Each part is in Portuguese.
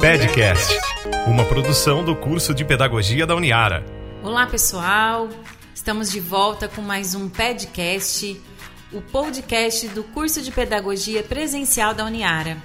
Pedcast, uma produção do curso de Pedagogia da Uniara. Olá, pessoal. Estamos de volta com mais um Pedcast, o podcast do curso de Pedagogia Presencial da Uniara.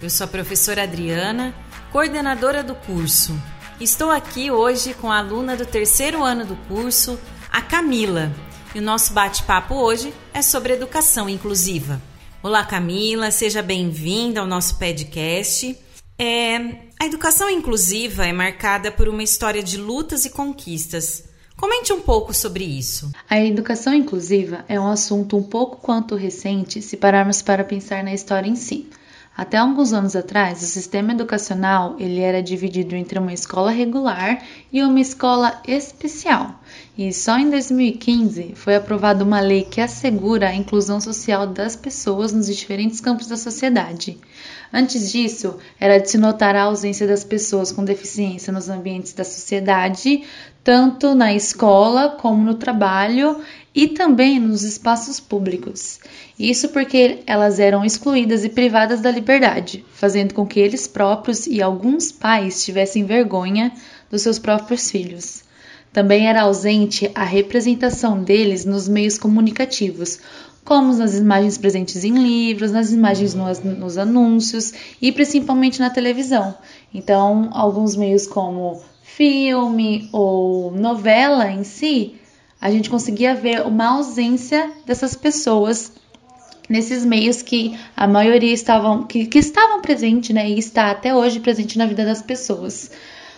Eu sou a professora Adriana, coordenadora do curso. Estou aqui hoje com a aluna do terceiro ano do curso, a Camila. E o nosso bate-papo hoje é sobre educação inclusiva. Olá, Camila, seja bem-vinda ao nosso podcast. É, a educação inclusiva é marcada por uma história de lutas e conquistas. Comente um pouco sobre isso. A educação inclusiva é um assunto um pouco quanto recente se pararmos para pensar na história em si. Até alguns anos atrás, o sistema educacional ele era dividido entre uma escola regular e uma escola especial. E só em 2015 foi aprovada uma lei que assegura a inclusão social das pessoas nos diferentes campos da sociedade. Antes disso, era de se notar a ausência das pessoas com deficiência nos ambientes da sociedade, tanto na escola como no trabalho e também nos espaços públicos. Isso porque elas eram excluídas e privadas da liberdade, fazendo com que eles próprios e alguns pais tivessem vergonha dos seus próprios filhos. Também era ausente a representação deles nos meios comunicativos, como nas imagens presentes em livros, nas imagens nos, nos anúncios e principalmente na televisão. Então, alguns meios como filme ou novela em si, a gente conseguia ver uma ausência dessas pessoas nesses meios que a maioria estavam que, que estavam presentes, né, e está até hoje presente na vida das pessoas.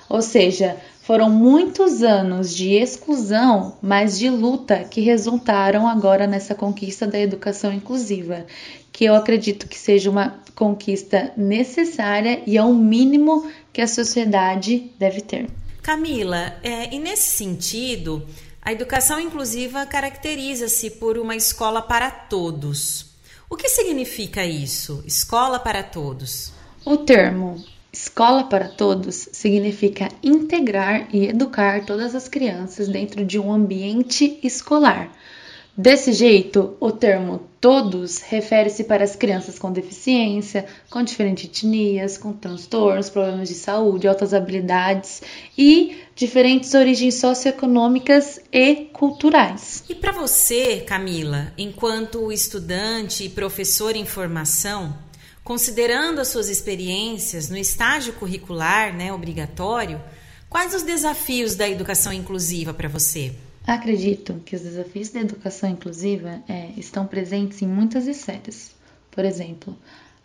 Ou seja, foram muitos anos de exclusão, mas de luta que resultaram agora nessa conquista da educação inclusiva, que eu acredito que seja uma conquista necessária e é o mínimo que a sociedade deve ter. Camila, é, e nesse sentido, a educação inclusiva caracteriza-se por uma escola para todos. O que significa isso? Escola para todos? O termo escola para todos significa integrar e educar todas as crianças dentro de um ambiente escolar. Desse jeito, o termo todos refere-se para as crianças com deficiência, com diferentes etnias, com transtornos, problemas de saúde, altas habilidades e diferentes origens socioeconômicas e culturais. E para você, Camila, enquanto estudante e professor em formação, considerando as suas experiências no estágio curricular, né, obrigatório, quais os desafios da educação inclusiva para você? Acredito que os desafios da educação inclusiva é, estão presentes em muitas esferas. Por exemplo,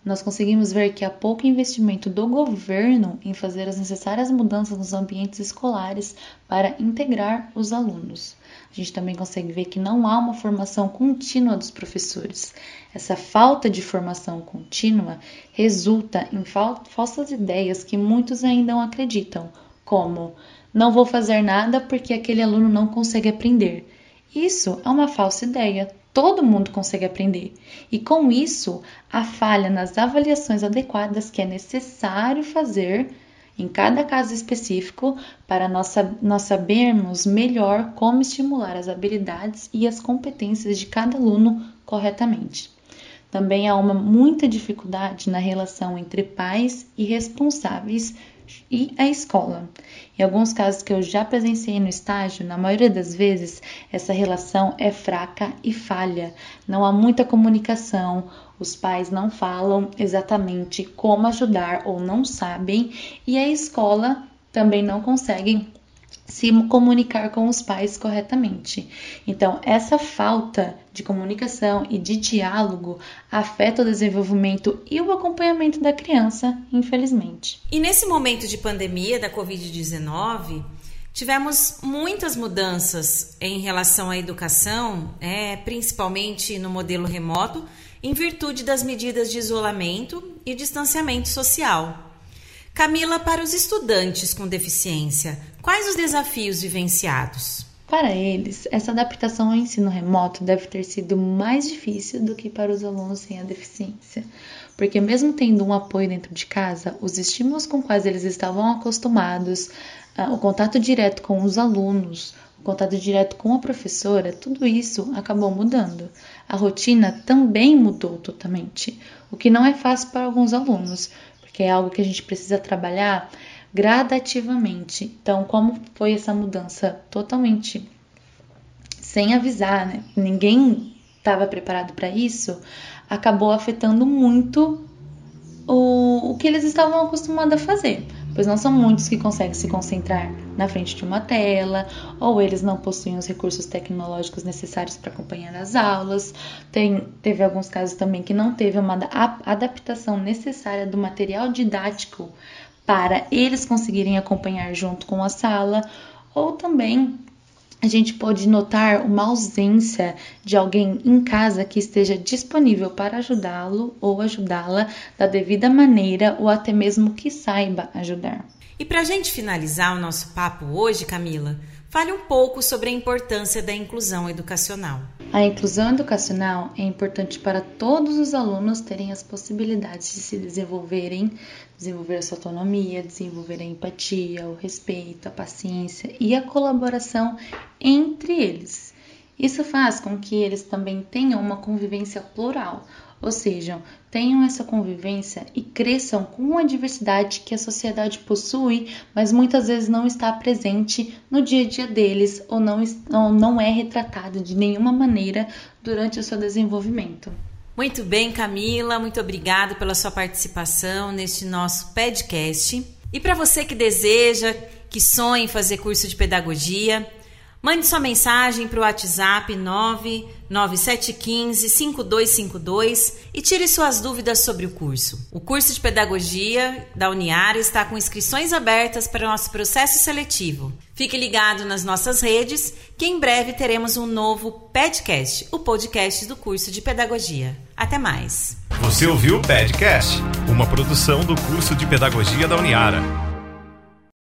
nós conseguimos ver que há pouco investimento do governo em fazer as necessárias mudanças nos ambientes escolares para integrar os alunos. A gente também consegue ver que não há uma formação contínua dos professores. Essa falta de formação contínua resulta em falsas ideias que muitos ainda não acreditam, como não vou fazer nada porque aquele aluno não consegue aprender. Isso é uma falsa ideia. Todo mundo consegue aprender. E com isso, a falha nas avaliações adequadas que é necessário fazer em cada caso específico para nós, nós sabermos melhor como estimular as habilidades e as competências de cada aluno corretamente. Também há uma muita dificuldade na relação entre pais e responsáveis e a escola. Em alguns casos que eu já presenciei no estágio, na maioria das vezes, essa relação é fraca e falha. Não há muita comunicação, os pais não falam exatamente como ajudar ou não sabem, e a escola também não consegue se comunicar com os pais corretamente. Então, essa falta de comunicação e de diálogo afeta o desenvolvimento e o acompanhamento da criança, infelizmente. E nesse momento de pandemia da Covid-19, tivemos muitas mudanças em relação à educação, é, principalmente no modelo remoto, em virtude das medidas de isolamento e distanciamento social. Camila, para os estudantes com deficiência, quais os desafios vivenciados? Para eles, essa adaptação ao ensino remoto deve ter sido mais difícil do que para os alunos sem a deficiência, porque, mesmo tendo um apoio dentro de casa, os estímulos com quais eles estavam acostumados, ah, o contato direto com os alunos, o contato direto com a professora, tudo isso acabou mudando. A rotina também mudou totalmente, o que não é fácil para alguns alunos, que é algo que a gente precisa trabalhar gradativamente. Então, como foi essa mudança totalmente sem avisar, né? Ninguém estava preparado para isso, acabou afetando muito o, o que eles estavam acostumados a fazer, pois não são muitos que conseguem se concentrar na frente de uma tela, ou eles não possuem os recursos tecnológicos necessários para acompanhar as aulas. Tem, teve alguns casos também que não teve uma adaptação necessária do material didático para eles conseguirem acompanhar junto com a sala, ou também a gente pode notar uma ausência de alguém em casa que esteja disponível para ajudá-lo ou ajudá-la da devida maneira ou até mesmo que saiba ajudar. E para a gente finalizar o nosso papo hoje, Camila, fale um pouco sobre a importância da inclusão educacional. A inclusão educacional é importante para todos os alunos terem as possibilidades de se desenvolverem, desenvolver a sua autonomia, desenvolver a empatia, o respeito, a paciência e a colaboração entre eles. Isso faz com que eles também tenham uma convivência plural, ou seja, tenham essa convivência e cresçam com a diversidade que a sociedade possui, mas muitas vezes não está presente no dia a dia deles ou não, não é retratado de nenhuma maneira durante o seu desenvolvimento. Muito bem, Camila, muito obrigada pela sua participação neste nosso podcast. E para você que deseja, que sonha em fazer curso de pedagogia, Mande sua mensagem para o WhatsApp 99715-5252 e tire suas dúvidas sobre o curso. O curso de Pedagogia da Uniara está com inscrições abertas para o nosso processo seletivo. Fique ligado nas nossas redes que em breve teremos um novo podcast, o podcast do curso de Pedagogia. Até mais! Você ouviu o Podcast, uma produção do curso de Pedagogia da Uniara.